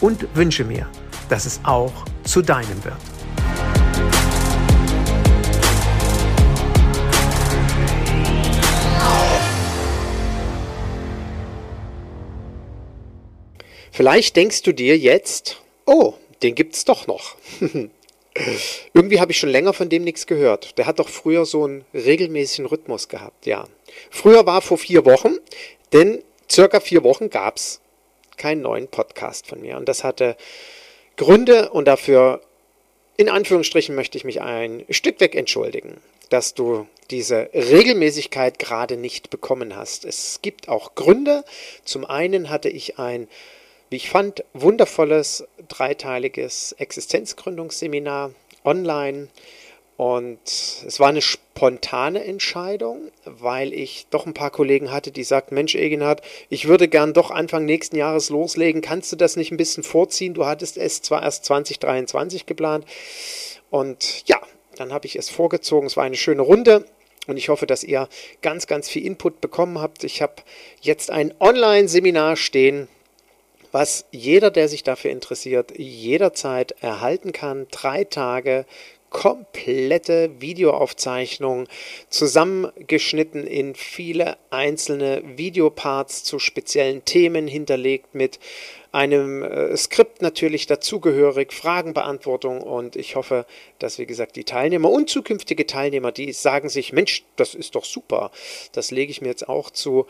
und wünsche mir, dass es auch zu deinem wird. Vielleicht denkst du dir jetzt, oh, den gibt's doch noch. Irgendwie habe ich schon länger von dem nichts gehört. Der hat doch früher so einen regelmäßigen Rhythmus gehabt, ja. Früher war vor vier Wochen, denn circa vier Wochen gab's keinen neuen Podcast von mir. Und das hatte Gründe und dafür, in Anführungsstrichen, möchte ich mich ein Stück weg entschuldigen, dass du diese Regelmäßigkeit gerade nicht bekommen hast. Es gibt auch Gründe. Zum einen hatte ich ein wie ich fand, wundervolles dreiteiliges Existenzgründungsseminar online. Und es war eine spontane Entscheidung, weil ich doch ein paar Kollegen hatte, die sagten, Mensch, Egenhard, ich würde gern doch Anfang nächsten Jahres loslegen. Kannst du das nicht ein bisschen vorziehen? Du hattest es zwar erst 2023 geplant. Und ja, dann habe ich es vorgezogen. Es war eine schöne Runde. Und ich hoffe, dass ihr ganz, ganz viel Input bekommen habt. Ich habe jetzt ein Online-Seminar stehen was jeder, der sich dafür interessiert, jederzeit erhalten kann. Drei Tage komplette Videoaufzeichnung zusammengeschnitten in viele einzelne Videoparts zu speziellen Themen hinterlegt mit einem äh, Skript natürlich dazugehörig, Fragenbeantwortung und ich hoffe, dass wie gesagt die Teilnehmer und zukünftige Teilnehmer, die sagen sich, Mensch, das ist doch super, das lege ich mir jetzt auch zu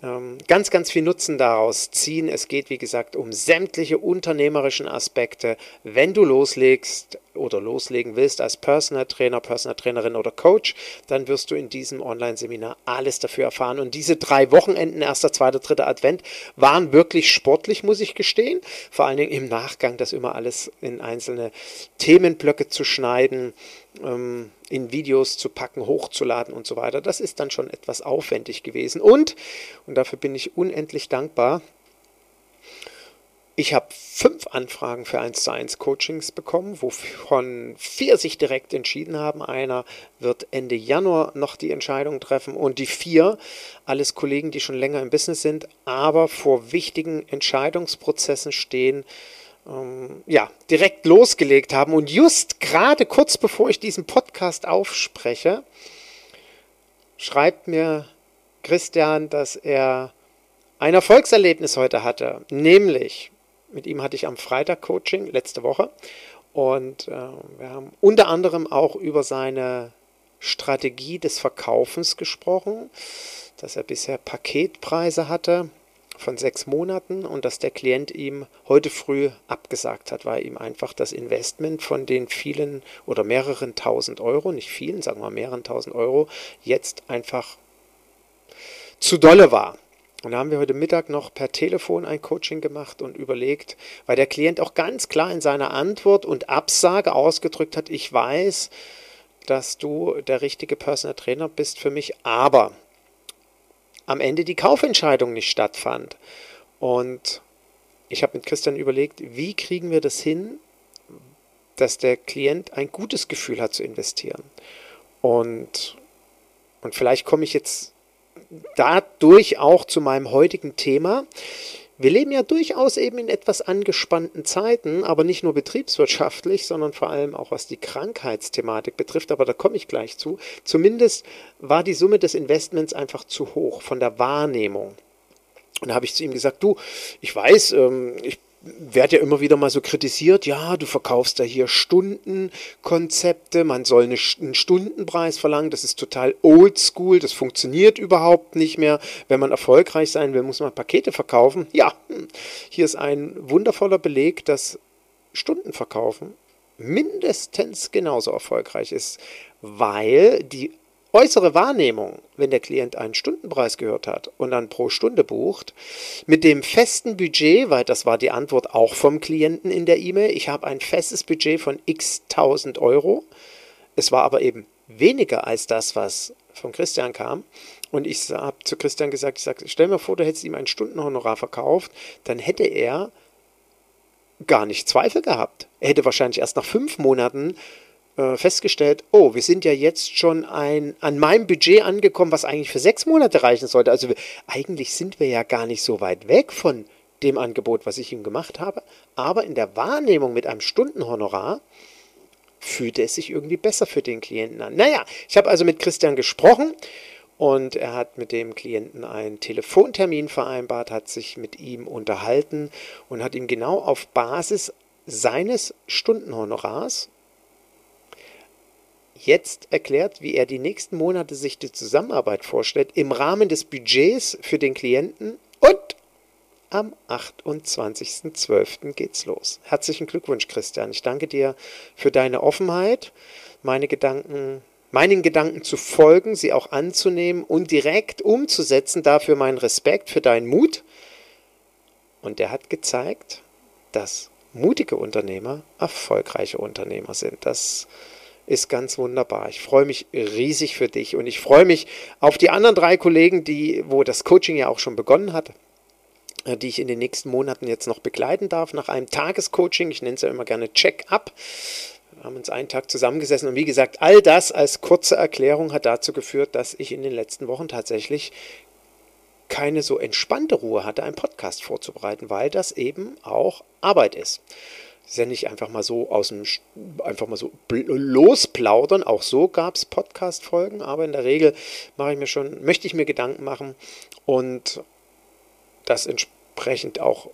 ganz, ganz viel Nutzen daraus ziehen. Es geht, wie gesagt, um sämtliche unternehmerischen Aspekte. Wenn du loslegst oder loslegen willst als Personal Trainer, Personal Trainerin oder Coach, dann wirst du in diesem Online-Seminar alles dafür erfahren. Und diese drei Wochenenden, erster, zweiter, dritter Advent, waren wirklich sportlich, muss ich gestehen. Vor allen Dingen im Nachgang, das immer alles in einzelne Themenblöcke zu schneiden. Ähm, in Videos zu packen, hochzuladen und so weiter. Das ist dann schon etwas aufwendig gewesen. Und, und dafür bin ich unendlich dankbar, ich habe fünf Anfragen für 1 zu 1 Coachings bekommen, wovon vier sich direkt entschieden haben. Einer wird Ende Januar noch die Entscheidung treffen und die vier, alles Kollegen, die schon länger im Business sind, aber vor wichtigen Entscheidungsprozessen stehen, ähm, ja, direkt losgelegt haben. Und just gerade kurz bevor ich diesen Podcast aufspreche, schreibt mir Christian, dass er ein Erfolgserlebnis heute hatte. Nämlich, mit ihm hatte ich am Freitag Coaching, letzte Woche. Und äh, wir haben unter anderem auch über seine Strategie des Verkaufens gesprochen, dass er bisher Paketpreise hatte von sechs Monaten und dass der Klient ihm heute früh abgesagt hat, weil ihm einfach das Investment von den vielen oder mehreren tausend Euro, nicht vielen, sagen wir mehreren tausend Euro, jetzt einfach zu dolle war. Und da haben wir heute Mittag noch per Telefon ein Coaching gemacht und überlegt, weil der Klient auch ganz klar in seiner Antwort und Absage ausgedrückt hat, ich weiß, dass du der richtige Personal Trainer bist für mich, aber am Ende die Kaufentscheidung nicht stattfand. Und ich habe mit Christian überlegt, wie kriegen wir das hin, dass der Klient ein gutes Gefühl hat zu investieren. Und, und vielleicht komme ich jetzt dadurch auch zu meinem heutigen Thema. Wir leben ja durchaus eben in etwas angespannten Zeiten, aber nicht nur betriebswirtschaftlich, sondern vor allem auch was die Krankheitsthematik betrifft, aber da komme ich gleich zu. Zumindest war die Summe des Investments einfach zu hoch von der Wahrnehmung. Und da habe ich zu ihm gesagt, du, ich weiß, ähm, ich werde ja immer wieder mal so kritisiert, ja, du verkaufst da hier Stundenkonzepte, man soll eine, einen Stundenpreis verlangen, das ist total oldschool, das funktioniert überhaupt nicht mehr. Wenn man erfolgreich sein will, muss man Pakete verkaufen. Ja, hier ist ein wundervoller Beleg, dass Stundenverkaufen mindestens genauso erfolgreich ist, weil die äußere Wahrnehmung, wenn der Klient einen Stundenpreis gehört hat und dann pro Stunde bucht, mit dem festen Budget, weil das war die Antwort auch vom Klienten in der E-Mail, ich habe ein festes Budget von x tausend Euro, es war aber eben weniger als das, was von Christian kam. Und ich habe zu Christian gesagt, ich sage, stell mir vor, du hättest ihm ein Stundenhonorar verkauft, dann hätte er gar nicht Zweifel gehabt. Er hätte wahrscheinlich erst nach fünf Monaten äh, festgestellt, oh, wir sind ja jetzt schon ein, an meinem Budget angekommen, was eigentlich für sechs Monate reichen sollte. Also eigentlich sind wir ja gar nicht so weit weg von dem Angebot, was ich ihm gemacht habe. Aber in der Wahrnehmung mit einem Stundenhonorar fühlte es sich irgendwie besser für den Klienten an. Naja, ich habe also mit Christian gesprochen und er hat mit dem Klienten einen Telefontermin vereinbart, hat sich mit ihm unterhalten und hat ihm genau auf Basis seines Stundenhonorars jetzt erklärt, wie er die nächsten Monate sich die Zusammenarbeit vorstellt im Rahmen des Budgets für den Klienten und am 28.12. geht's los. Herzlichen Glückwunsch, Christian. Ich danke dir für deine Offenheit, meine Gedanken, meinen Gedanken zu folgen, sie auch anzunehmen und direkt umzusetzen. Dafür meinen Respekt für deinen Mut. Und er hat gezeigt, dass mutige Unternehmer erfolgreiche Unternehmer sind. Das ist ganz wunderbar. Ich freue mich riesig für dich und ich freue mich auf die anderen drei Kollegen, die, wo das Coaching ja auch schon begonnen hat äh, die ich in den nächsten Monaten jetzt noch begleiten darf, nach einem Tagescoaching. Ich nenne es ja immer gerne Check-up. Wir haben uns einen Tag zusammengesessen und wie gesagt, all das als kurze Erklärung hat dazu geführt, dass ich in den letzten Wochen tatsächlich keine so entspannte Ruhe hatte, einen Podcast vorzubereiten, weil das eben auch Arbeit ist. Ja nicht einfach mal so aus dem, einfach mal so losplaudern. Auch so gab es Podcast-Folgen, aber in der Regel mache ich mir schon, möchte ich mir Gedanken machen und das entsprechend auch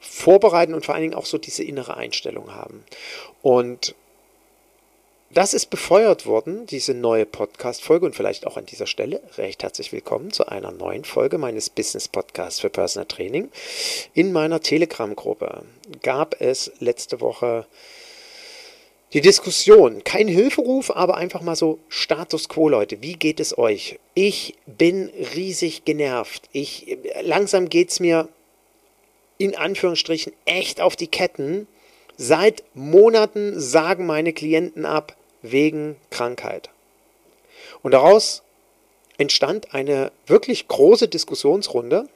vorbereiten und vor allen Dingen auch so diese innere Einstellung haben. Und das ist befeuert worden, diese neue Podcast-Folge und vielleicht auch an dieser Stelle recht herzlich willkommen zu einer neuen Folge meines Business-Podcasts für Personal Training. In meiner Telegram-Gruppe gab es letzte Woche die Diskussion, kein Hilferuf, aber einfach mal so Status quo, Leute. Wie geht es euch? Ich bin riesig genervt. Ich, langsam geht es mir in Anführungsstrichen echt auf die Ketten. Seit Monaten sagen meine Klienten ab, wegen Krankheit. Und daraus entstand eine wirklich große Diskussionsrunde.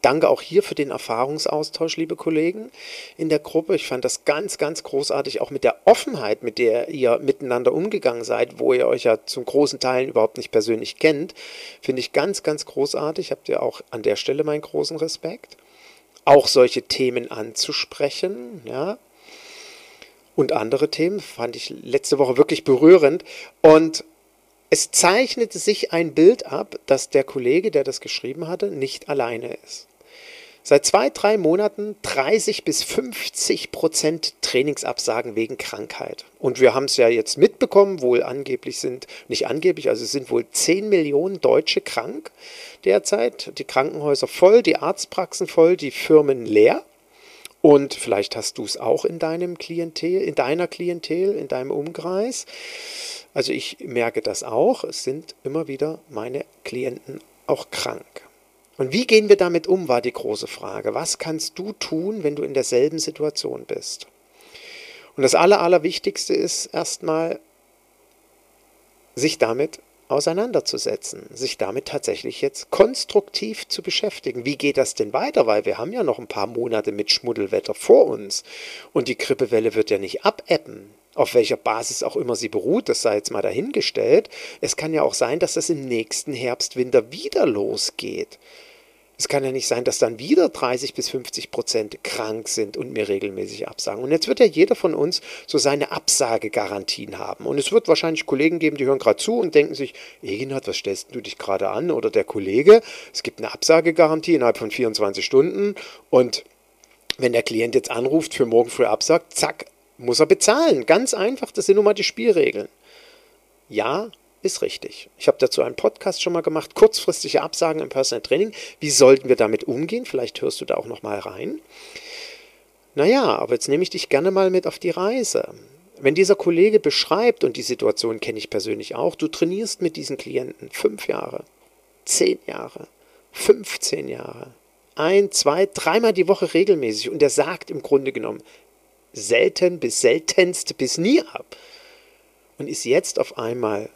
Danke auch hier für den Erfahrungsaustausch, liebe Kollegen in der Gruppe. Ich fand das ganz, ganz großartig, auch mit der Offenheit, mit der ihr miteinander umgegangen seid, wo ihr euch ja zum großen Teil überhaupt nicht persönlich kennt. Finde ich ganz, ganz großartig. Habt ihr auch an der Stelle meinen großen Respekt. Auch solche Themen anzusprechen, ja, und andere Themen. Fand ich letzte Woche wirklich berührend. Und es zeichnete sich ein Bild ab, dass der Kollege, der das geschrieben hatte, nicht alleine ist. Seit zwei, drei Monaten 30 bis 50 Prozent Trainingsabsagen wegen Krankheit. Und wir haben es ja jetzt mitbekommen, wohl angeblich sind, nicht angeblich, also es sind wohl 10 Millionen Deutsche krank derzeit. Die Krankenhäuser voll, die Arztpraxen voll, die Firmen leer. Und vielleicht hast du es auch in deinem Klientel, in deiner Klientel, in deinem Umkreis. Also ich merke das auch. Es sind immer wieder meine Klienten auch krank. Und wie gehen wir damit um, war die große Frage. Was kannst du tun, wenn du in derselben Situation bist? Und das Aller, Allerwichtigste ist erstmal, sich damit auseinanderzusetzen, sich damit tatsächlich jetzt konstruktiv zu beschäftigen. Wie geht das denn weiter? Weil wir haben ja noch ein paar Monate mit Schmuddelwetter vor uns und die Grippewelle wird ja nicht abebben. Auf welcher Basis auch immer sie beruht, das sei jetzt mal dahingestellt. Es kann ja auch sein, dass das im nächsten Herbst, Winter wieder losgeht. Es kann ja nicht sein, dass dann wieder 30 bis 50 Prozent krank sind und mir regelmäßig absagen. Und jetzt wird ja jeder von uns so seine Absagegarantien haben. Und es wird wahrscheinlich Kollegen geben, die hören gerade zu und denken sich, Eginhard, was stellst du dich gerade an? Oder der Kollege, es gibt eine Absagegarantie innerhalb von 24 Stunden und Wenn der Klient jetzt anruft, für morgen früh absagt, zack, muss er bezahlen. Ganz einfach, das sind nun mal die Spielregeln. Ja, ist richtig. Ich habe dazu einen Podcast schon mal gemacht, kurzfristige Absagen im Personal Training. Wie sollten wir damit umgehen? Vielleicht hörst du da auch noch mal rein. Naja, aber jetzt nehme ich dich gerne mal mit auf die Reise. Wenn dieser Kollege beschreibt, und die Situation kenne ich persönlich auch, du trainierst mit diesen Klienten fünf Jahre, zehn Jahre, 15 Jahre, ein, zwei, dreimal die Woche regelmäßig und er sagt im Grunde genommen selten bis seltenst bis nie ab und ist jetzt auf einmal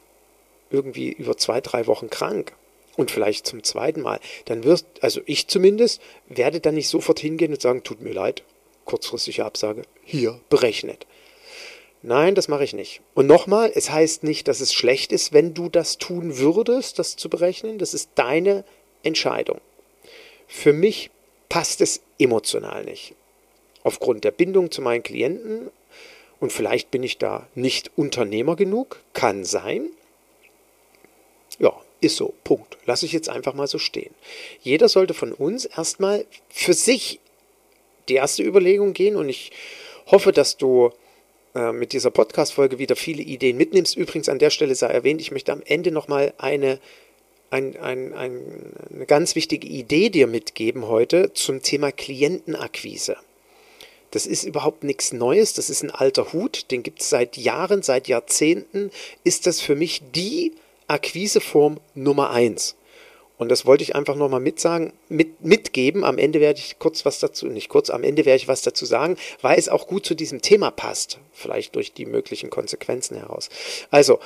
irgendwie über zwei, drei Wochen krank und vielleicht zum zweiten Mal, dann wirst, also ich zumindest, werde dann nicht sofort hingehen und sagen, tut mir leid, kurzfristige Absage, hier berechnet. Nein, das mache ich nicht. Und nochmal, es heißt nicht, dass es schlecht ist, wenn du das tun würdest, das zu berechnen. Das ist deine Entscheidung. Für mich passt es emotional nicht. Aufgrund der Bindung zu meinen Klienten und vielleicht bin ich da nicht Unternehmer genug, kann sein. Ja, ist so, Punkt. Lasse ich jetzt einfach mal so stehen. Jeder sollte von uns erstmal für sich die erste Überlegung gehen und ich hoffe, dass du äh, mit dieser Podcast-Folge wieder viele Ideen mitnimmst. Übrigens an der Stelle sei erwähnt, ich möchte am Ende nochmal eine, ein, ein, ein, eine ganz wichtige Idee dir mitgeben heute zum Thema Klientenakquise. Das ist überhaupt nichts Neues, das ist ein alter Hut, den gibt es seit Jahren, seit Jahrzehnten, ist das für mich die Akquiseform Nummer eins. Und das wollte ich einfach nochmal mit, mitgeben. Am Ende werde ich kurz was dazu, nicht kurz, am Ende werde ich was dazu sagen, weil es auch gut zu diesem Thema passt. Vielleicht durch die möglichen Konsequenzen heraus. Also,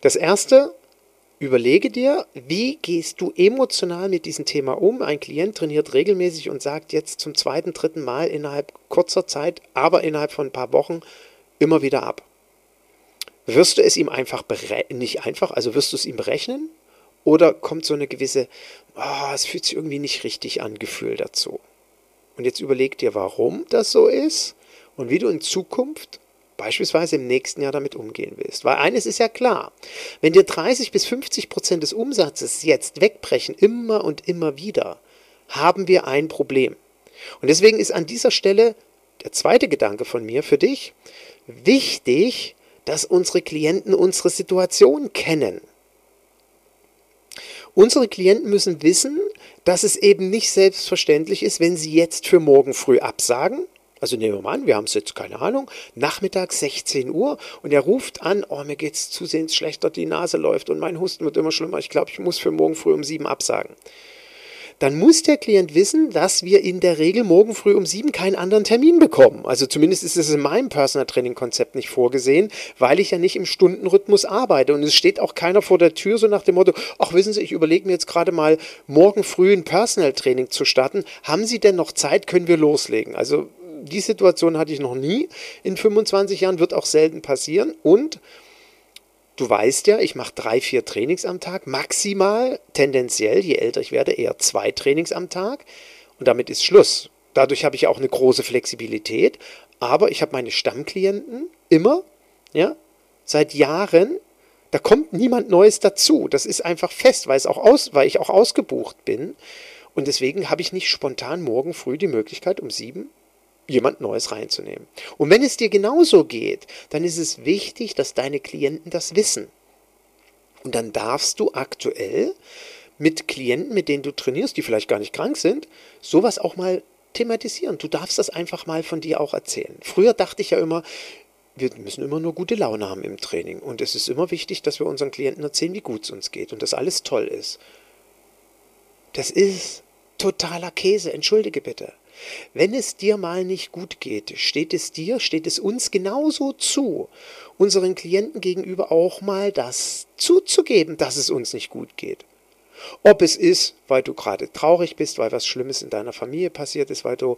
das erste, überlege dir, wie gehst du emotional mit diesem Thema um? Ein Klient trainiert regelmäßig und sagt jetzt zum zweiten, dritten Mal innerhalb kurzer Zeit, aber innerhalb von ein paar Wochen immer wieder ab. Wirst du es ihm einfach nicht einfach, also wirst du es ihm berechnen? Oder kommt so eine gewisse, oh, es fühlt sich irgendwie nicht richtig an, Gefühl dazu. Und jetzt überleg dir, warum das so ist und wie du in Zukunft beispielsweise im nächsten Jahr damit umgehen willst. Weil eines ist ja klar, wenn dir 30 bis 50 Prozent des Umsatzes jetzt wegbrechen, immer und immer wieder, haben wir ein Problem. Und deswegen ist an dieser Stelle der zweite Gedanke von mir für dich wichtig, dass unsere Klienten unsere Situation kennen. Unsere Klienten müssen wissen, dass es eben nicht selbstverständlich ist, wenn sie jetzt für morgen früh absagen. Also nehmen wir mal an, wir haben es jetzt, keine Ahnung, Nachmittag 16 Uhr und er ruft an, oh, mir geht es zusehends schlechter, die Nase läuft und mein Husten wird immer schlimmer, ich glaube, ich muss für morgen früh um sieben absagen dann muss der Klient wissen, dass wir in der Regel morgen früh um sieben keinen anderen Termin bekommen. Also zumindest ist es in meinem Personal Training Konzept nicht vorgesehen, weil ich ja nicht im Stundenrhythmus arbeite. Und es steht auch keiner vor der Tür so nach dem Motto, ach wissen Sie, ich überlege mir jetzt gerade mal morgen früh ein Personal Training zu starten. Haben Sie denn noch Zeit? Können wir loslegen? Also die Situation hatte ich noch nie. In 25 Jahren wird auch selten passieren. Und Du weißt ja, ich mache drei, vier Trainings am Tag, maximal, tendenziell, je älter ich werde, eher zwei Trainings am Tag. Und damit ist Schluss. Dadurch habe ich auch eine große Flexibilität. Aber ich habe meine Stammklienten immer, ja, seit Jahren. Da kommt niemand Neues dazu. Das ist einfach fest, weil, es auch aus, weil ich auch ausgebucht bin. Und deswegen habe ich nicht spontan morgen früh die Möglichkeit, um sieben jemand Neues reinzunehmen. Und wenn es dir genauso geht, dann ist es wichtig, dass deine Klienten das wissen. Und dann darfst du aktuell mit Klienten, mit denen du trainierst, die vielleicht gar nicht krank sind, sowas auch mal thematisieren. Du darfst das einfach mal von dir auch erzählen. Früher dachte ich ja immer, wir müssen immer nur gute Laune haben im Training. Und es ist immer wichtig, dass wir unseren Klienten erzählen, wie gut es uns geht und dass alles toll ist. Das ist totaler Käse, entschuldige bitte. Wenn es dir mal nicht gut geht, steht es dir, steht es uns genauso zu, unseren Klienten gegenüber auch mal das zuzugeben, dass es uns nicht gut geht. Ob es ist, weil du gerade traurig bist, weil was Schlimmes in deiner Familie passiert ist, weil du,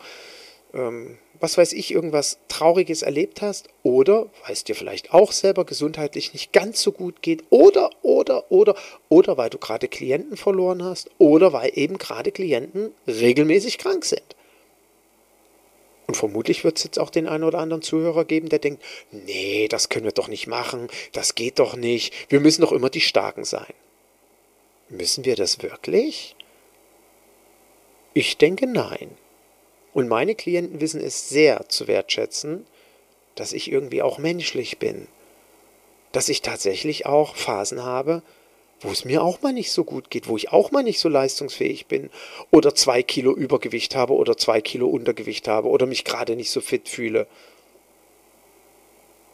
ähm, was weiß ich, irgendwas Trauriges erlebt hast, oder weil es dir vielleicht auch selber gesundheitlich nicht ganz so gut geht, oder, oder, oder, oder weil du gerade Klienten verloren hast, oder weil eben gerade Klienten regelmäßig krank sind. Und vermutlich wird es jetzt auch den einen oder anderen Zuhörer geben, der denkt, nee, das können wir doch nicht machen, das geht doch nicht, wir müssen doch immer die Starken sein. Müssen wir das wirklich? Ich denke nein. Und meine Klienten wissen es sehr zu wertschätzen, dass ich irgendwie auch menschlich bin. Dass ich tatsächlich auch Phasen habe, wo es mir auch mal nicht so gut geht, wo ich auch mal nicht so leistungsfähig bin oder zwei Kilo Übergewicht habe oder zwei Kilo Untergewicht habe oder mich gerade nicht so fit fühle.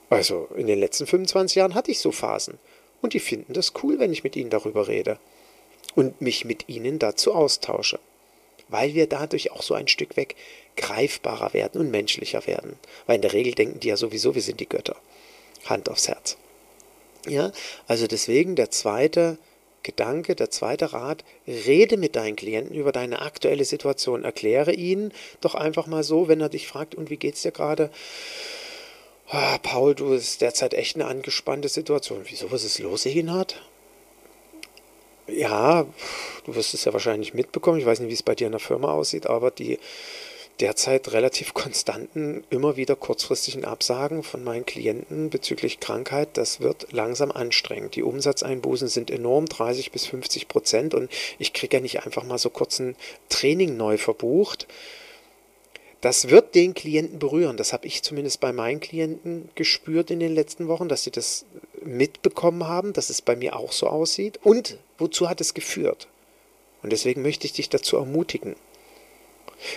Also in den letzten 25 Jahren hatte ich so Phasen und die finden das cool, wenn ich mit ihnen darüber rede und mich mit ihnen dazu austausche, weil wir dadurch auch so ein Stück weg greifbarer werden und menschlicher werden. Weil in der Regel denken die ja sowieso, wir sind die Götter. Hand aufs Herz. Ja, also deswegen der zweite Gedanke, der zweite Rat, rede mit deinen Klienten über deine aktuelle Situation, erkläre ihnen doch einfach mal so, wenn er dich fragt, und wie geht's dir gerade? Oh, Paul, du ist derzeit echt eine angespannte Situation. Wieso, was ist los, Eginhard? Ja, du wirst es ja wahrscheinlich mitbekommen. Ich weiß nicht, wie es bei dir in der Firma aussieht, aber die derzeit relativ konstanten, immer wieder kurzfristigen Absagen von meinen Klienten bezüglich Krankheit, das wird langsam anstrengend. Die Umsatzeinbußen sind enorm, 30 bis 50 Prozent und ich kriege ja nicht einfach mal so kurz ein Training neu verbucht. Das wird den Klienten berühren. Das habe ich zumindest bei meinen Klienten gespürt in den letzten Wochen, dass sie das mitbekommen haben, dass es bei mir auch so aussieht. Und wozu hat es geführt? Und deswegen möchte ich dich dazu ermutigen,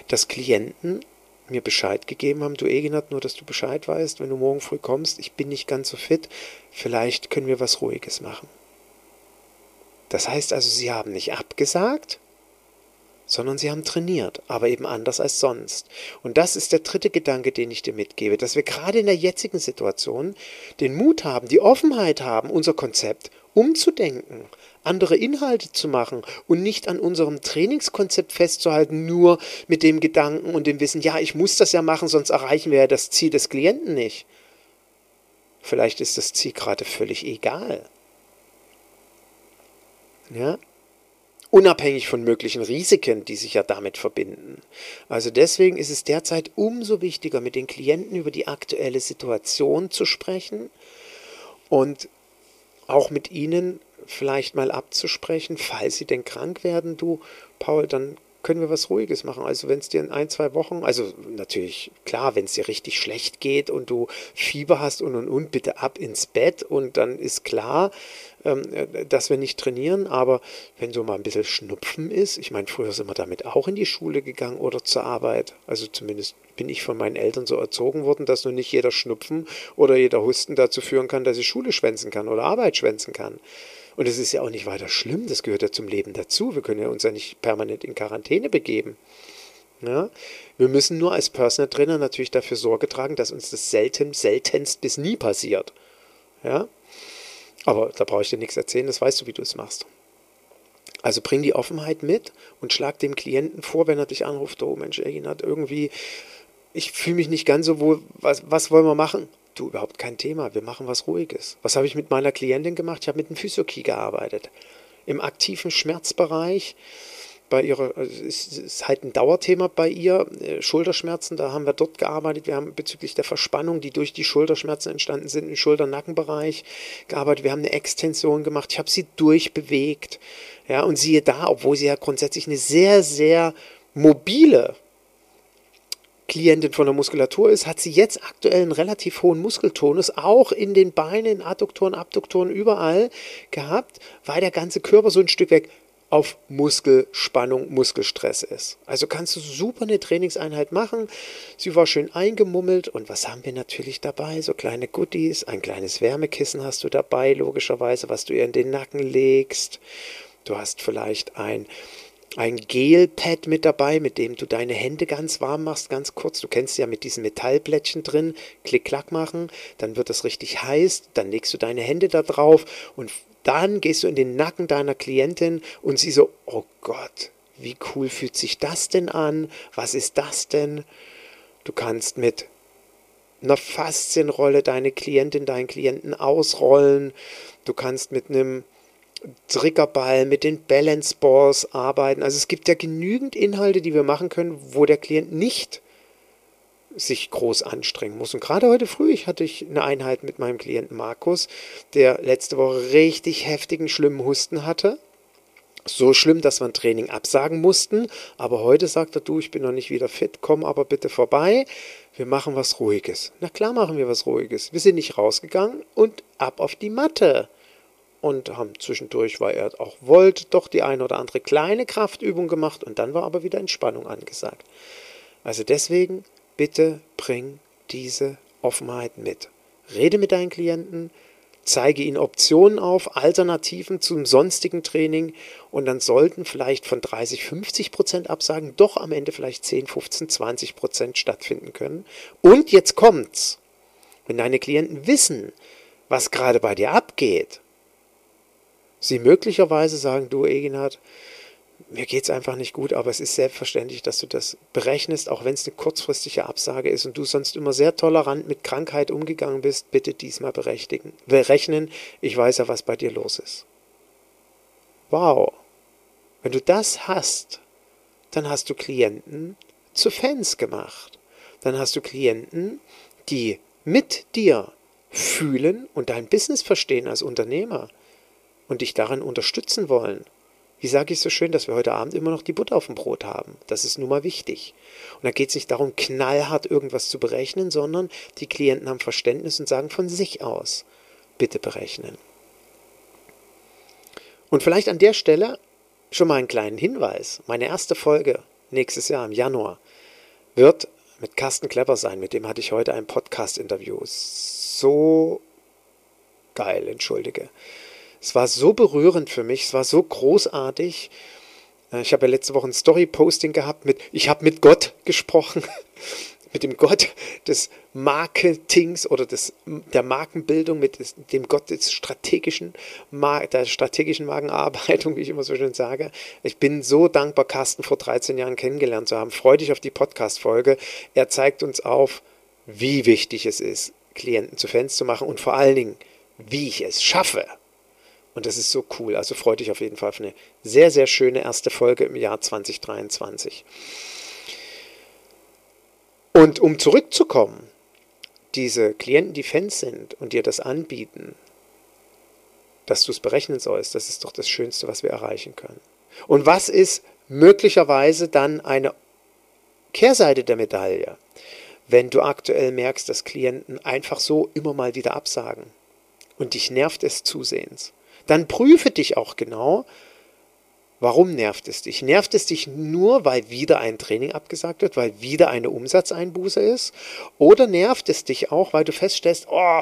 dass Klienten mir Bescheid gegeben haben, du Eginat, nur dass du Bescheid weißt, wenn du morgen früh kommst, ich bin nicht ganz so fit, vielleicht können wir was Ruhiges machen. Das heißt also, sie haben nicht abgesagt, sondern sie haben trainiert, aber eben anders als sonst. Und das ist der dritte Gedanke, den ich dir mitgebe, dass wir gerade in der jetzigen Situation den Mut haben, die Offenheit haben, unser Konzept umzudenken, andere Inhalte zu machen und nicht an unserem Trainingskonzept festzuhalten, nur mit dem Gedanken und dem Wissen, ja, ich muss das ja machen, sonst erreichen wir ja das Ziel des Klienten nicht. Vielleicht ist das Ziel gerade völlig egal. Ja? Unabhängig von möglichen Risiken, die sich ja damit verbinden. Also deswegen ist es derzeit umso wichtiger, mit den Klienten über die aktuelle Situation zu sprechen und auch mit ihnen vielleicht mal abzusprechen, falls sie denn krank werden, du, Paul, dann können wir was Ruhiges machen. Also wenn es dir in ein, zwei Wochen, also natürlich klar, wenn es dir richtig schlecht geht und du Fieber hast und und und, bitte ab ins Bett und dann ist klar, dass wir nicht trainieren. Aber wenn so mal ein bisschen Schnupfen ist, ich meine, früher sind wir damit auch in die Schule gegangen oder zur Arbeit. Also zumindest bin ich von meinen Eltern so erzogen worden, dass nur nicht jeder Schnupfen oder jeder Husten dazu führen kann, dass ich Schule schwänzen kann oder Arbeit schwänzen kann. Und es ist ja auch nicht weiter schlimm, das gehört ja zum Leben dazu. Wir können ja uns ja nicht permanent in Quarantäne begeben. Ja? Wir müssen nur als Personal Trainer natürlich dafür Sorge tragen, dass uns das selten, seltenst bis nie passiert. Ja? Aber da brauche ich dir nichts erzählen, das weißt du, wie du es machst. Also bring die Offenheit mit und schlag dem Klienten vor, wenn er dich anruft, oh Mensch, Eginat, irgendwie, ich fühle mich nicht ganz so wohl, was, was wollen wir machen? Du, überhaupt kein Thema. Wir machen was Ruhiges. Was habe ich mit meiner Klientin gemacht? Ich habe mit einem Physiokie gearbeitet. Im aktiven Schmerzbereich. Bei ihrer, also es ist halt ein Dauerthema bei ihr, äh, Schulterschmerzen, da haben wir dort gearbeitet. Wir haben bezüglich der Verspannung, die durch die Schulterschmerzen entstanden sind, im Schulter-Nackenbereich gearbeitet. Wir haben eine Extension gemacht. Ich habe sie durchbewegt. Ja, und siehe da, obwohl sie ja grundsätzlich eine sehr, sehr mobile Klientin von der Muskulatur ist, hat sie jetzt aktuell einen relativ hohen Muskeltonus, auch in den Beinen, Adduktoren, Abduktoren, überall gehabt, weil der ganze Körper so ein Stück weg auf Muskelspannung, Muskelstress ist. Also kannst du super eine Trainingseinheit machen. Sie war schön eingemummelt und was haben wir natürlich dabei? So kleine Goodies, ein kleines Wärmekissen hast du dabei, logischerweise, was du ihr in den Nacken legst. Du hast vielleicht ein ein Gelpad mit dabei, mit dem du deine Hände ganz warm machst, ganz kurz. Du kennst ja mit diesen Metallplättchen drin, klick-klack machen, dann wird es richtig heiß, dann legst du deine Hände da drauf und dann gehst du in den Nacken deiner Klientin und sie so, oh Gott, wie cool fühlt sich das denn an? Was ist das denn? Du kannst mit einer Faszienrolle deine Klientin, deinen Klienten ausrollen. Du kannst mit einem Triggerball, mit den Balance Balls arbeiten. Also es gibt ja genügend Inhalte, die wir machen können, wo der Klient nicht sich groß anstrengen muss. Und gerade heute früh ich hatte ich eine Einheit mit meinem Klienten Markus, der letzte Woche richtig heftigen, schlimmen Husten hatte. so schlimm, dass wir ein Training absagen mussten. Aber heute sagt er, du, ich bin noch nicht wieder fit, komm aber bitte vorbei. Wir machen was Ruhiges. Na klar machen wir was Ruhiges. Wir sind nicht rausgegangen und ab auf die Matte. Und haben zwischendurch, weil er auch wollte, doch die eine oder andere kleine Kraftübung gemacht und dann war aber wieder Entspannung angesagt. Also deswegen, bitte bring diese Offenheit mit. Rede mit deinen Klienten, zeige ihnen Optionen auf, Alternativen zum sonstigen Training und dann sollten vielleicht von 30, 50 Prozent Absagen doch am Ende vielleicht 10, 15, 20 Prozent stattfinden können. Und jetzt kommt's. Wenn deine Klienten wissen, was gerade bei dir abgeht, sie möglicherweise sagen, du Eginhard, mir geht es einfach nicht gut, aber es ist selbstverständlich, dass du das berechnest, auch wenn es eine kurzfristige Absage ist und du sonst immer sehr tolerant mit Krankheit umgegangen bist, bitte diesmal berechtigen, berechnen. Ich weiß ja, was bei dir los ist. Wow. Wenn du das hast, dann hast du Klienten zu Fans gemacht. Dann hast du Klienten, die mit dir fühlen und dein Business verstehen als Unternehmer und dich darin unterstützen wollen. Wie sage ich so schön, dass wir heute Abend immer noch die Butter auf dem Brot haben? Das ist nun mal wichtig. Und da geht es nicht darum, knallhart irgendwas zu berechnen, sondern die Klienten haben Verständnis und sagen von sich aus, bitte berechnen. Und vielleicht an der Stelle schon mal einen kleinen Hinweis. Meine erste Folge nächstes Jahr im Januar wird mit Carsten Klepper sein. Mit dem hatte ich heute ein Podcast-Interview. So geil, entschuldige. Es war so berührend für mich, es war so großartig. Äh, ich habe ja letzte Woche ein Story-Posting gehabt mit, ich habe mit Gott gesprochen, mit dem Gott des Marketings oder des, der Markenbildung, mit dem Gott des strategischen, der strategischen Markenarbeitung, wie ich immer so schön sage. Ich bin so dankbar, Carsten vor 13 Jahren kennengelernt zu haben. Freue dich auf die Podcast-Folge. Er zeigt uns auf, wie wichtig es ist, Klienten zu Fans zu machen und vor allen Dingen, wie ich es schaffe, und das ist so cool. Also freut dich auf jeden Fall auf eine sehr, sehr schöne erste Folge im Jahr 2023. Und um zurückzukommen, diese Klienten, die Fans sind und dir das anbieten, dass du es berechnen sollst, das ist doch das Schönste, was wir erreichen können. Und was ist möglicherweise dann eine Kehrseite der Medaille, wenn du aktuell merkst, dass Klienten einfach so immer mal wieder absagen und dich nervt es zusehends? Dann prüfe dich auch genau, warum nervt es dich. Nervt es dich nur, weil wieder ein Training abgesagt wird, weil wieder eine Umsatzeinbuße ist? Oder nervt es dich auch, weil du feststellst, oh,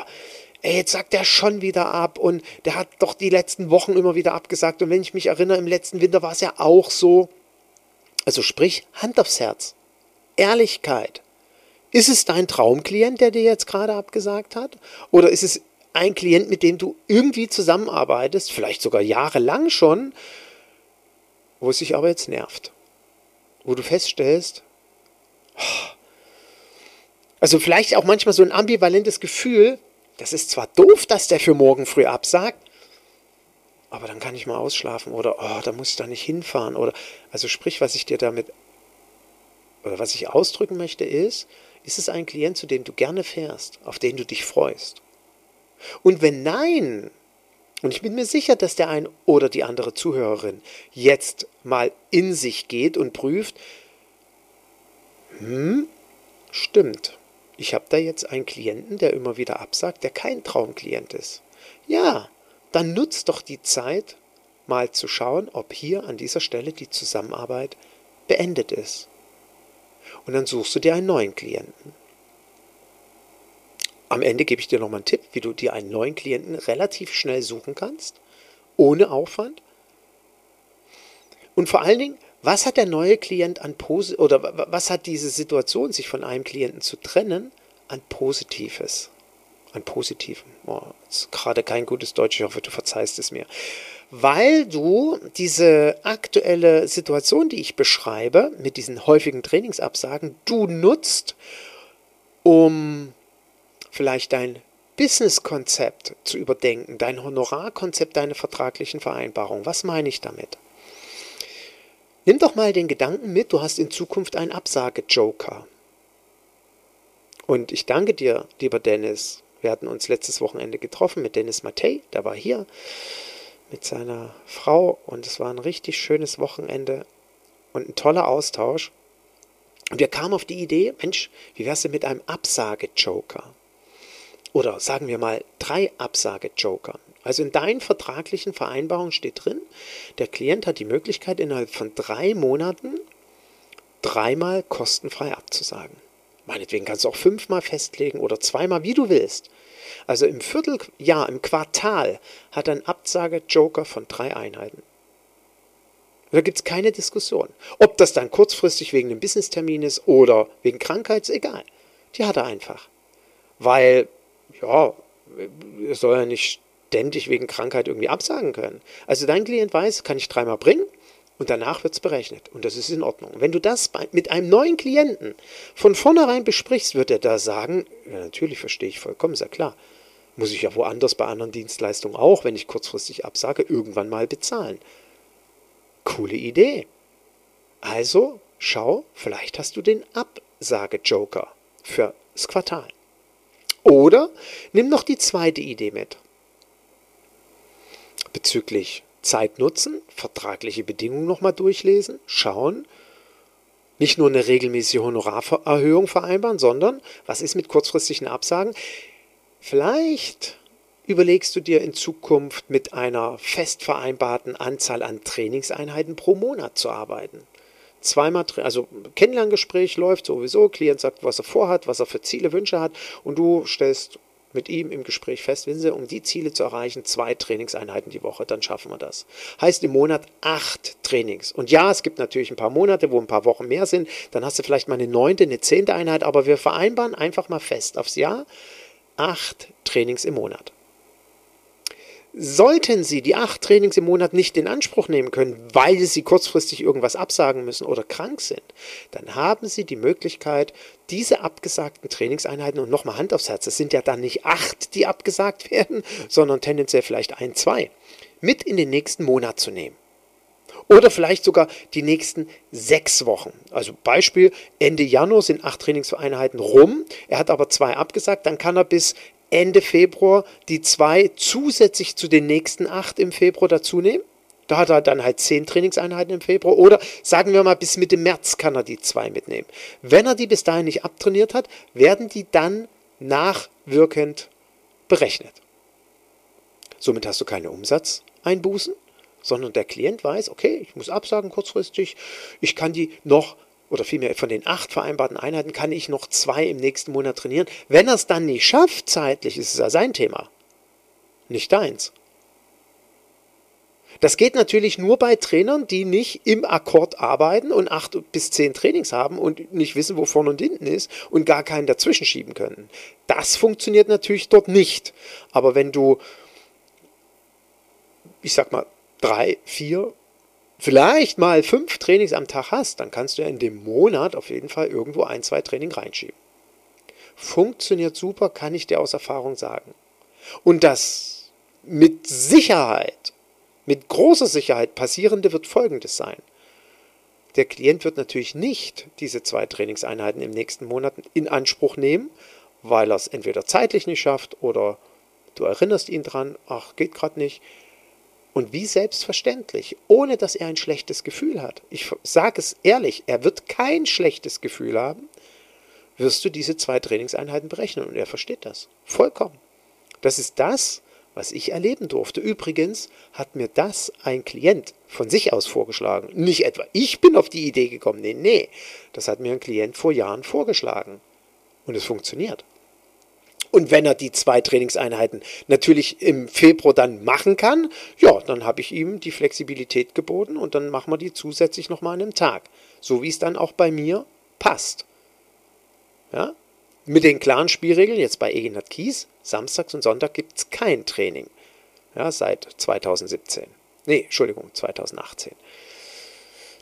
ey, jetzt sagt er schon wieder ab und der hat doch die letzten Wochen immer wieder abgesagt und wenn ich mich erinnere, im letzten Winter war es ja auch so. Also sprich, Hand aufs Herz. Ehrlichkeit. Ist es dein Traumklient, der dir jetzt gerade abgesagt hat? Oder ist es ein Klient, mit dem du irgendwie zusammenarbeitest, vielleicht sogar jahrelang schon, wo es sich aber jetzt nervt. Wo du feststellst, also vielleicht auch manchmal so ein ambivalentes Gefühl, das ist zwar doof, dass der für morgen früh absagt, aber dann kann ich mal ausschlafen oder oh, da muss ich da nicht hinfahren oder also sprich, was ich dir damit oder was ich ausdrücken möchte ist, ist es ein Klient, zu dem du gerne fährst, auf den du dich freust? Und wenn nein, und ich bin mir sicher, dass der ein oder die andere Zuhörerin jetzt mal in sich geht und prüft, hm, stimmt, ich habe da jetzt einen Klienten, der immer wieder absagt, der kein Traumklient ist. Ja, dann nutzt doch die Zeit, mal zu schauen, ob hier an dieser Stelle die Zusammenarbeit beendet ist. Und dann suchst du dir einen neuen Klienten. Am Ende gebe ich dir nochmal einen Tipp, wie du dir einen neuen Klienten relativ schnell suchen kannst, ohne Aufwand. Und vor allen Dingen, was hat der neue Klient an Posi oder was hat diese Situation, sich von einem Klienten zu trennen, an Positives? An Positiven. Oh, ist gerade kein gutes Deutsch, ich hoffe, du verzeihst es mir. Weil du diese aktuelle Situation, die ich beschreibe, mit diesen häufigen Trainingsabsagen, du nutzt, um vielleicht dein Businesskonzept zu überdenken, dein Honorarkonzept, deine vertraglichen Vereinbarungen. Was meine ich damit? Nimm doch mal den Gedanken mit, du hast in Zukunft einen Absage-Joker. Und ich danke dir, lieber Dennis. Wir hatten uns letztes Wochenende getroffen mit Dennis Mattei, der war hier. mit seiner Frau und es war ein richtig schönes Wochenende und ein toller Austausch. Und wir kamen auf die Idee, Mensch, wie wär's denn mit einem Absage-Joker? Oder sagen wir mal drei Absage-Joker. Also in deinen vertraglichen Vereinbarungen steht drin, der Klient hat die Möglichkeit, innerhalb von drei Monaten dreimal kostenfrei abzusagen. Meinetwegen kannst du auch fünfmal festlegen oder zweimal, wie du willst. Also im Vierteljahr, im Quartal hat ein Absage-Joker von drei Einheiten. Da gibt es keine Diskussion. Ob das dann kurzfristig wegen einem Business-Termin ist oder wegen Krankheit, ist egal. Die hat er einfach. Weil, ja, er soll ja nicht ständig wegen Krankheit irgendwie absagen können. Also dein Klient weiß, kann ich dreimal bringen und danach wird es berechnet. Und das ist in Ordnung. Wenn du das mit einem neuen Klienten von vornherein besprichst, wird er da sagen, ja, natürlich verstehe ich vollkommen, ist ja klar. Muss ich ja woanders bei anderen Dienstleistungen auch, wenn ich kurzfristig absage, irgendwann mal bezahlen. Coole Idee. Also schau, vielleicht hast du den Absage-Joker fürs Quartal. Oder nimm noch die zweite Idee mit. Bezüglich Zeit nutzen, vertragliche Bedingungen nochmal durchlesen, schauen, nicht nur eine regelmäßige Honorarerhöhung vereinbaren, sondern was ist mit kurzfristigen Absagen? Vielleicht überlegst du dir in Zukunft mit einer fest vereinbarten Anzahl an Trainingseinheiten pro Monat zu arbeiten. Zweimal, also Kennenlerngespräch läuft sowieso, Klient sagt, was er vorhat, was er für Ziele, Wünsche hat und du stellst mit ihm im Gespräch fest, wissen Sie, um die Ziele zu erreichen, zwei Trainingseinheiten die Woche, dann schaffen wir das. Heißt im Monat acht Trainings. Und ja, es gibt natürlich ein paar Monate, wo ein paar Wochen mehr sind, dann hast du vielleicht mal eine neunte, eine zehnte Einheit, aber wir vereinbaren einfach mal fest aufs Jahr acht Trainings im Monat. Sollten Sie die acht Trainings im Monat nicht in Anspruch nehmen können, weil Sie kurzfristig irgendwas absagen müssen oder krank sind, dann haben Sie die Möglichkeit, diese abgesagten Trainingseinheiten und nochmal Hand aufs Herz, es sind ja dann nicht acht, die abgesagt werden, sondern tendenziell vielleicht ein, zwei, mit in den nächsten Monat zu nehmen. Oder vielleicht sogar die nächsten sechs Wochen. Also Beispiel, Ende Januar sind acht Trainingseinheiten rum. Er hat aber zwei abgesagt. Dann kann er bis Ende Februar die zwei zusätzlich zu den nächsten acht im Februar dazu nehmen. Da hat er dann halt zehn Trainingseinheiten im Februar. Oder sagen wir mal, bis Mitte März kann er die zwei mitnehmen. Wenn er die bis dahin nicht abtrainiert hat, werden die dann nachwirkend berechnet. Somit hast du keine Umsatzeinbußen, sondern der Klient weiß, okay, ich muss absagen kurzfristig, ich kann die noch oder vielmehr von den acht vereinbarten Einheiten kann ich noch zwei im nächsten Monat trainieren. Wenn er es dann nicht schafft zeitlich, ist es ja sein Thema, nicht deins. Das geht natürlich nur bei Trainern, die nicht im Akkord arbeiten und acht bis zehn Trainings haben und nicht wissen, wo vorne und hinten ist und gar keinen dazwischen schieben können. Das funktioniert natürlich dort nicht. Aber wenn du, ich sag mal, drei, vier, vielleicht mal fünf Trainings am Tag hast, dann kannst du ja in dem Monat auf jeden Fall irgendwo ein, zwei Training reinschieben. Funktioniert super, kann ich dir aus Erfahrung sagen. Und das mit Sicherheit, mit großer Sicherheit passierende wird folgendes sein. Der Klient wird natürlich nicht diese zwei Trainingseinheiten im nächsten Monat in Anspruch nehmen, weil er es entweder zeitlich nicht schafft oder du erinnerst ihn dran, ach, geht gerade nicht. Und wie selbstverständlich, ohne dass er ein schlechtes Gefühl hat. Ich sage es ehrlich, er wird kein schlechtes Gefühl haben, wirst du diese zwei Trainingseinheiten berechnen. Und er versteht das. Vollkommen. Das ist das, was ich erleben durfte. Übrigens hat mir das ein Klient von sich aus vorgeschlagen. Nicht etwa, ich bin auf die Idee gekommen. Nee, nee. Das hat mir ein Klient vor Jahren vorgeschlagen. Und es funktioniert. Und wenn er die zwei Trainingseinheiten natürlich im Februar dann machen kann, ja, dann habe ich ihm die Flexibilität geboten und dann machen wir die zusätzlich nochmal an einem Tag. So wie es dann auch bei mir passt. Ja? Mit den klaren Spielregeln, jetzt bei Egenhard Kies, Samstags und Sonntag gibt es kein Training. Ja, seit 2017. Nee, Entschuldigung, 2018.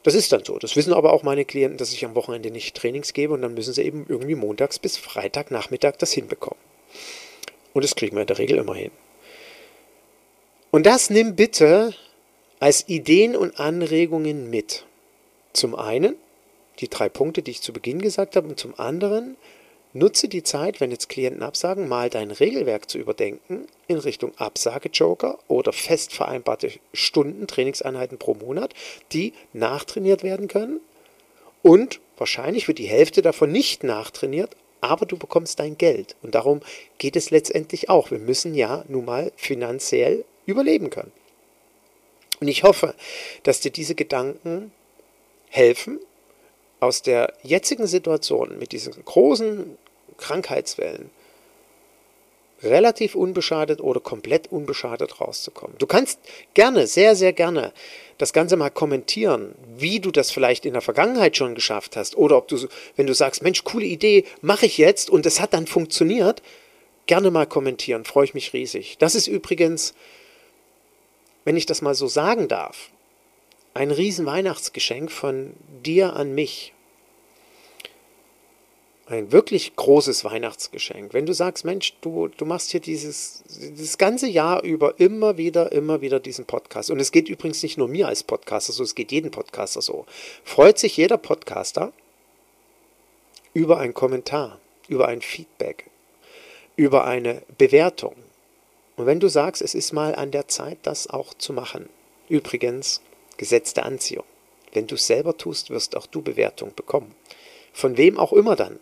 Das ist dann so. Das wissen aber auch meine Klienten, dass ich am Wochenende nicht Trainings gebe und dann müssen sie eben irgendwie montags bis Freitagnachmittag das hinbekommen. Und das kriegen wir in der Regel immer hin. Und das nimm bitte als Ideen und Anregungen mit. Zum einen die drei Punkte, die ich zu Beginn gesagt habe, und zum anderen Nutze die Zeit, wenn jetzt Klienten absagen, mal dein Regelwerk zu überdenken in Richtung Absagejoker oder fest vereinbarte Stunden, Trainingseinheiten pro Monat, die nachtrainiert werden können. Und wahrscheinlich wird die Hälfte davon nicht nachtrainiert, aber du bekommst dein Geld. Und darum geht es letztendlich auch. Wir müssen ja nun mal finanziell überleben können. Und ich hoffe, dass dir diese Gedanken helfen, aus der jetzigen Situation mit diesen großen Krankheitswellen relativ unbeschadet oder komplett unbeschadet rauszukommen. Du kannst gerne, sehr, sehr gerne das Ganze mal kommentieren, wie du das vielleicht in der Vergangenheit schon geschafft hast oder ob du, wenn du sagst, Mensch, coole Idee, mache ich jetzt und es hat dann funktioniert, gerne mal kommentieren, freue ich mich riesig. Das ist übrigens, wenn ich das mal so sagen darf, ein riesen Weihnachtsgeschenk von dir an mich. Ein wirklich großes Weihnachtsgeschenk. Wenn du sagst, Mensch, du, du machst hier dieses, dieses ganze Jahr über immer wieder, immer wieder diesen Podcast. Und es geht übrigens nicht nur mir als Podcaster so, es geht jedem Podcaster so. Freut sich jeder Podcaster über einen Kommentar, über ein Feedback, über eine Bewertung. Und wenn du sagst, es ist mal an der Zeit, das auch zu machen. Übrigens, Gesetz der Anziehung. Wenn du es selber tust, wirst auch du Bewertung bekommen. Von wem auch immer dann.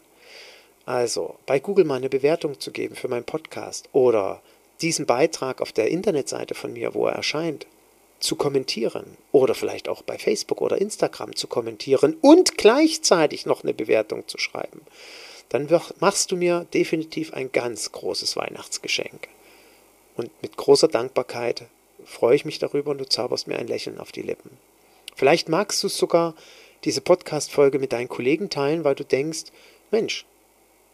Also bei Google mal eine Bewertung zu geben für meinen Podcast oder diesen Beitrag auf der Internetseite von mir, wo er erscheint, zu kommentieren oder vielleicht auch bei Facebook oder Instagram zu kommentieren und gleichzeitig noch eine Bewertung zu schreiben, dann machst du mir definitiv ein ganz großes Weihnachtsgeschenk. Und mit großer Dankbarkeit freue ich mich darüber und du zauberst mir ein Lächeln auf die Lippen. Vielleicht magst du sogar diese Podcast-Folge mit deinen Kollegen teilen, weil du denkst, Mensch,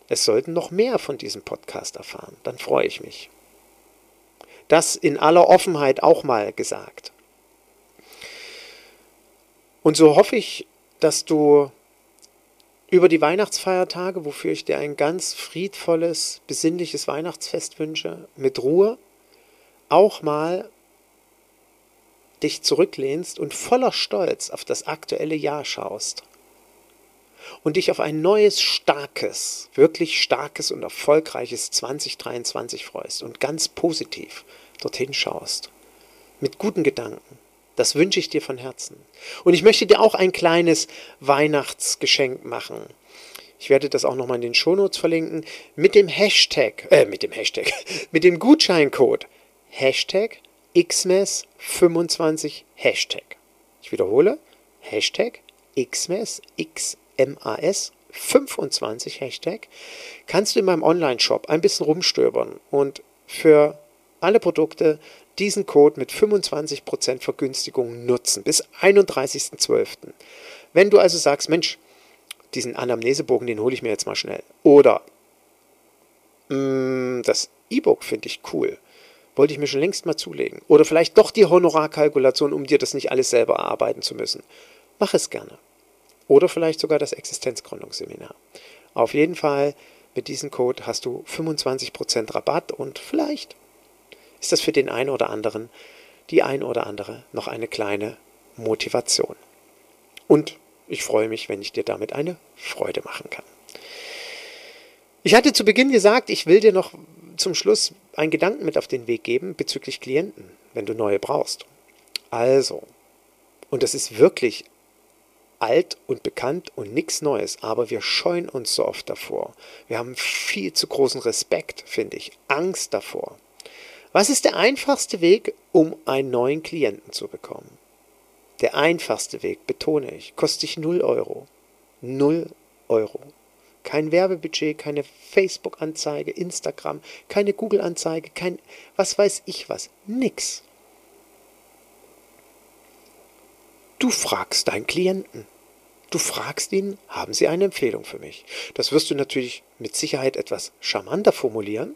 es sollten noch mehr von diesem Podcast erfahren. Dann freue ich mich. Das in aller Offenheit auch mal gesagt. Und so hoffe ich, dass du über die Weihnachtsfeiertage, wofür ich dir ein ganz friedvolles, besinnliches Weihnachtsfest wünsche, mit Ruhe, auch mal dich zurücklehnst und voller Stolz auf das aktuelle Jahr schaust und dich auf ein neues, starkes, wirklich starkes und erfolgreiches 2023 freust und ganz positiv dorthin schaust, mit guten Gedanken. Das wünsche ich dir von Herzen. Und ich möchte dir auch ein kleines Weihnachtsgeschenk machen. Ich werde das auch nochmal in den Shownotes verlinken. Mit dem Hashtag, äh, mit dem Hashtag, mit dem Gutscheincode Hashtag XMAS25 Hashtag. Ich wiederhole, Hashtag XMAS, XMAS 25 Hashtag, kannst du in meinem Online-Shop ein bisschen rumstöbern und für alle Produkte diesen Code mit 25% Vergünstigung nutzen bis 31.12. Wenn du also sagst, Mensch, diesen Anamnesebogen, den hole ich mir jetzt mal schnell. Oder mm, das E-Book finde ich cool wollte ich mir schon längst mal zulegen. Oder vielleicht doch die Honorarkalkulation, um dir das nicht alles selber erarbeiten zu müssen. Mach es gerne. Oder vielleicht sogar das Existenzgründungsseminar. Auf jeden Fall, mit diesem Code hast du 25% Rabatt und vielleicht ist das für den einen oder anderen, die ein oder andere, noch eine kleine Motivation. Und ich freue mich, wenn ich dir damit eine Freude machen kann. Ich hatte zu Beginn gesagt, ich will dir noch zum Schluss einen Gedanken mit auf den Weg geben bezüglich Klienten, wenn du neue brauchst. Also, und das ist wirklich alt und bekannt und nichts Neues, aber wir scheuen uns so oft davor. Wir haben viel zu großen Respekt, finde ich, Angst davor. Was ist der einfachste Weg, um einen neuen Klienten zu bekommen? Der einfachste Weg, betone ich, kostet dich 0 Euro. 0 Euro. Kein Werbebudget, keine Facebook-Anzeige, Instagram, keine Google-Anzeige, kein was weiß ich was. Nix. Du fragst deinen Klienten. Du fragst ihn, haben Sie eine Empfehlung für mich? Das wirst du natürlich mit Sicherheit etwas charmanter formulieren,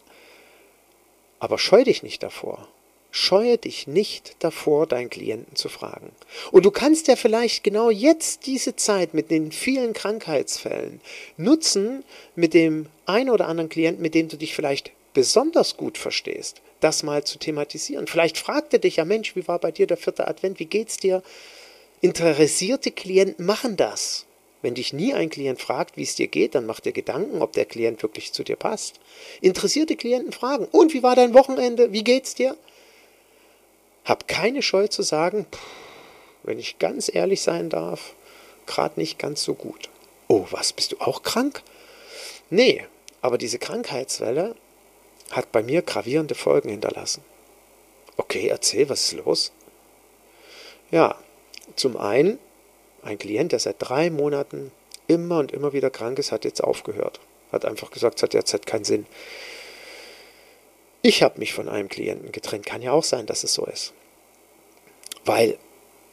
aber scheu dich nicht davor. Scheue dich nicht davor, deinen Klienten zu fragen. Und du kannst ja vielleicht genau jetzt diese Zeit mit den vielen Krankheitsfällen nutzen, mit dem einen oder anderen Klienten, mit dem du dich vielleicht besonders gut verstehst, das mal zu thematisieren. Vielleicht fragt er dich ja, Mensch, wie war bei dir der vierte Advent? Wie geht's dir? Interessierte Klienten machen das. Wenn dich nie ein Klient fragt, wie es dir geht, dann mach dir Gedanken, ob der Klient wirklich zu dir passt. Interessierte Klienten fragen, und wie war dein Wochenende? Wie geht's dir? Hab keine Scheu zu sagen, wenn ich ganz ehrlich sein darf, gerade nicht ganz so gut. Oh, was, bist du auch krank? Nee, aber diese Krankheitswelle hat bei mir gravierende Folgen hinterlassen. Okay, erzähl, was ist los? Ja, zum einen, ein Klient, der seit drei Monaten immer und immer wieder krank ist, hat jetzt aufgehört. Hat einfach gesagt, es hat derzeit keinen Sinn. Ich habe mich von einem Klienten getrennt. Kann ja auch sein, dass es so ist. Weil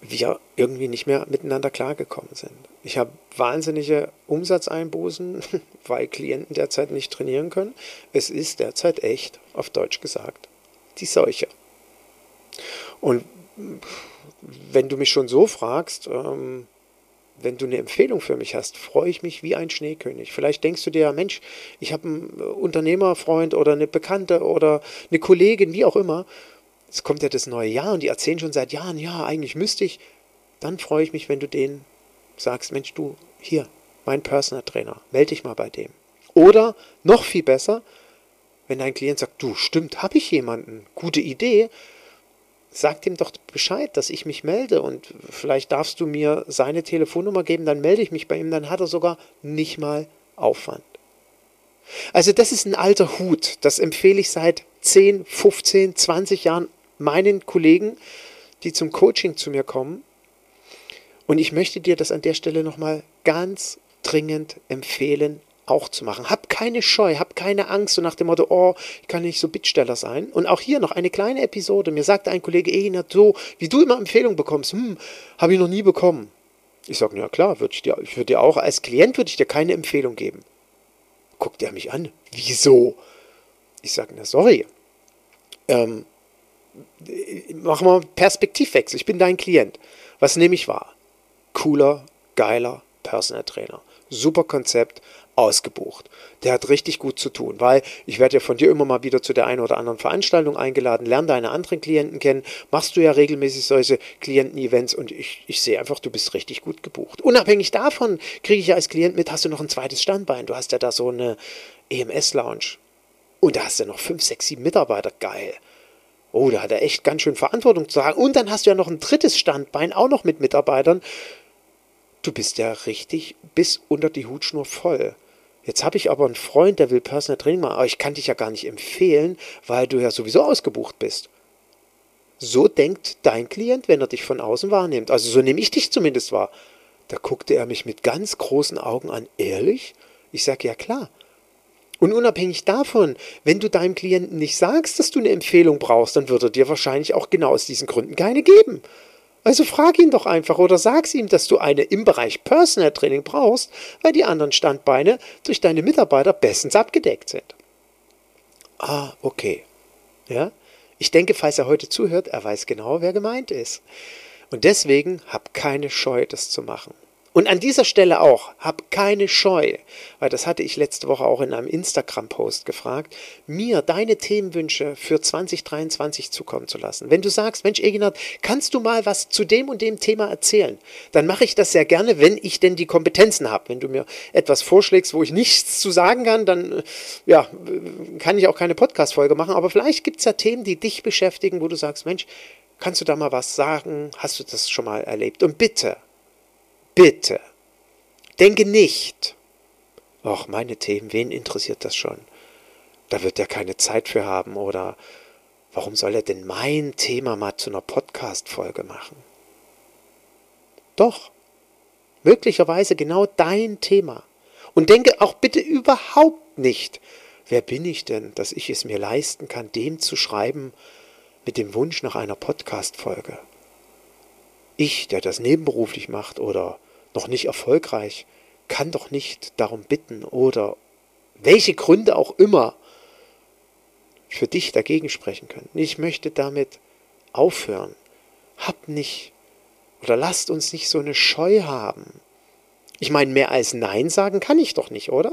wir irgendwie nicht mehr miteinander klargekommen sind. Ich habe wahnsinnige Umsatzeinbußen, weil Klienten derzeit nicht trainieren können. Es ist derzeit echt, auf Deutsch gesagt, die Seuche. Und wenn du mich schon so fragst, ähm, wenn du eine Empfehlung für mich hast, freue ich mich wie ein Schneekönig. Vielleicht denkst du dir, Mensch, ich habe einen Unternehmerfreund oder eine Bekannte oder eine Kollegin, wie auch immer. Es kommt ja das neue Jahr und die erzählen schon seit Jahren, ja, eigentlich müsste ich. Dann freue ich mich, wenn du denen sagst, Mensch, du, hier, mein Personal Trainer, melde dich mal bei dem. Oder noch viel besser, wenn dein Klient sagt, du, stimmt, habe ich jemanden, gute Idee, sag ihm doch Bescheid, dass ich mich melde und vielleicht darfst du mir seine Telefonnummer geben, dann melde ich mich bei ihm, dann hat er sogar nicht mal Aufwand. Also das ist ein alter Hut, das empfehle ich seit 10, 15, 20 Jahren meinen Kollegen, die zum Coaching zu mir kommen. Und ich möchte dir das an der Stelle nochmal ganz dringend empfehlen, auch zu machen. Hab keine Scheu, hab keine Angst, so nach dem Motto, oh, ich kann nicht so Bittsteller sein. Und auch hier noch eine kleine Episode. Mir sagte ein Kollege, Eginat, so wie du immer Empfehlungen bekommst, hm, habe ich noch nie bekommen. Ich sage, ja klar, würde ich dir, ich würde dir auch, als Klient würde ich dir keine Empfehlung geben. Guckt er mich an. Wieso? Ich sage, na sorry. Ähm, machen wir Perspektivwechsel. Ich bin dein Klient. Was nehme ich wahr? Cooler, geiler Personal Trainer. Super Konzept, ausgebucht. Der hat richtig gut zu tun, weil ich werde ja von dir immer mal wieder zu der einen oder anderen Veranstaltung eingeladen, lerne deine anderen Klienten kennen, machst du ja regelmäßig solche Klienten-Events und ich, ich sehe einfach, du bist richtig gut gebucht. Unabhängig davon kriege ich ja als Klient mit, hast du noch ein zweites Standbein, du hast ja da so eine EMS-Lounge und da hast du noch fünf, sechs, sieben Mitarbeiter, geil. Oh, da hat er echt ganz schön Verantwortung zu tragen. Und dann hast du ja noch ein drittes Standbein, auch noch mit Mitarbeitern. Du bist ja richtig bis unter die Hutschnur voll. Jetzt habe ich aber einen Freund, der will Personal Training machen, aber ich kann dich ja gar nicht empfehlen, weil du ja sowieso ausgebucht bist. So denkt dein Klient, wenn er dich von außen wahrnimmt. Also so nehme ich dich zumindest wahr. Da guckte er mich mit ganz großen Augen an. Ehrlich? Ich sage ja klar. Und unabhängig davon, wenn du deinem Klienten nicht sagst, dass du eine Empfehlung brauchst, dann wird er dir wahrscheinlich auch genau aus diesen Gründen keine geben. Also frag ihn doch einfach oder sag's ihm, dass du eine im Bereich Personal Training brauchst, weil die anderen Standbeine durch deine Mitarbeiter bestens abgedeckt sind. Ah, okay. Ja? Ich denke, falls er heute zuhört, er weiß genau, wer gemeint ist. Und deswegen hab keine Scheu, das zu machen. Und an dieser Stelle auch, hab keine Scheu, weil das hatte ich letzte Woche auch in einem Instagram-Post gefragt, mir deine Themenwünsche für 2023 zukommen zu lassen. Wenn du sagst, Mensch, Eginat, kannst du mal was zu dem und dem Thema erzählen? Dann mache ich das sehr gerne, wenn ich denn die Kompetenzen habe. Wenn du mir etwas vorschlägst, wo ich nichts zu sagen kann, dann ja, kann ich auch keine Podcast-Folge machen. Aber vielleicht gibt es ja Themen, die dich beschäftigen, wo du sagst, Mensch, kannst du da mal was sagen? Hast du das schon mal erlebt? Und bitte, Bitte, denke nicht, ach, meine Themen, wen interessiert das schon? Da wird er keine Zeit für haben oder warum soll er denn mein Thema mal zu einer Podcast-Folge machen? Doch, möglicherweise genau dein Thema. Und denke auch bitte überhaupt nicht, wer bin ich denn, dass ich es mir leisten kann, dem zu schreiben mit dem Wunsch nach einer Podcast-Folge. Ich, der das nebenberuflich macht oder noch nicht erfolgreich, kann doch nicht darum bitten oder welche Gründe auch immer für dich dagegen sprechen können. Ich möchte damit aufhören. Hab nicht oder lasst uns nicht so eine Scheu haben. Ich meine, mehr als Nein sagen kann ich doch nicht, oder?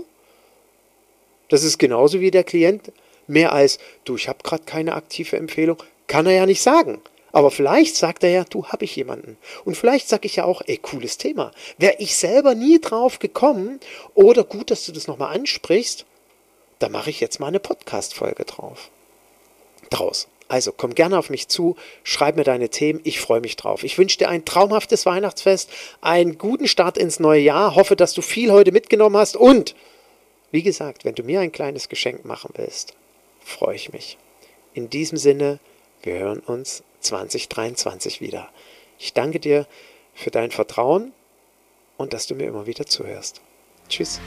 Das ist genauso wie der Klient. Mehr als, du, ich habe gerade keine aktive Empfehlung, kann er ja nicht sagen. Aber vielleicht sagt er ja, du habe ich jemanden. Und vielleicht sage ich ja auch, ey, cooles Thema. Wäre ich selber nie drauf gekommen oder gut, dass du das nochmal ansprichst, da mache ich jetzt mal eine Podcast-Folge drauf. Draus. Also komm gerne auf mich zu, schreib mir deine Themen, ich freue mich drauf. Ich wünsche dir ein traumhaftes Weihnachtsfest, einen guten Start ins neue Jahr, hoffe, dass du viel heute mitgenommen hast und, wie gesagt, wenn du mir ein kleines Geschenk machen willst, freue ich mich. In diesem Sinne, wir hören uns 2023 wieder. Ich danke dir für dein Vertrauen und dass du mir immer wieder zuhörst. Tschüss.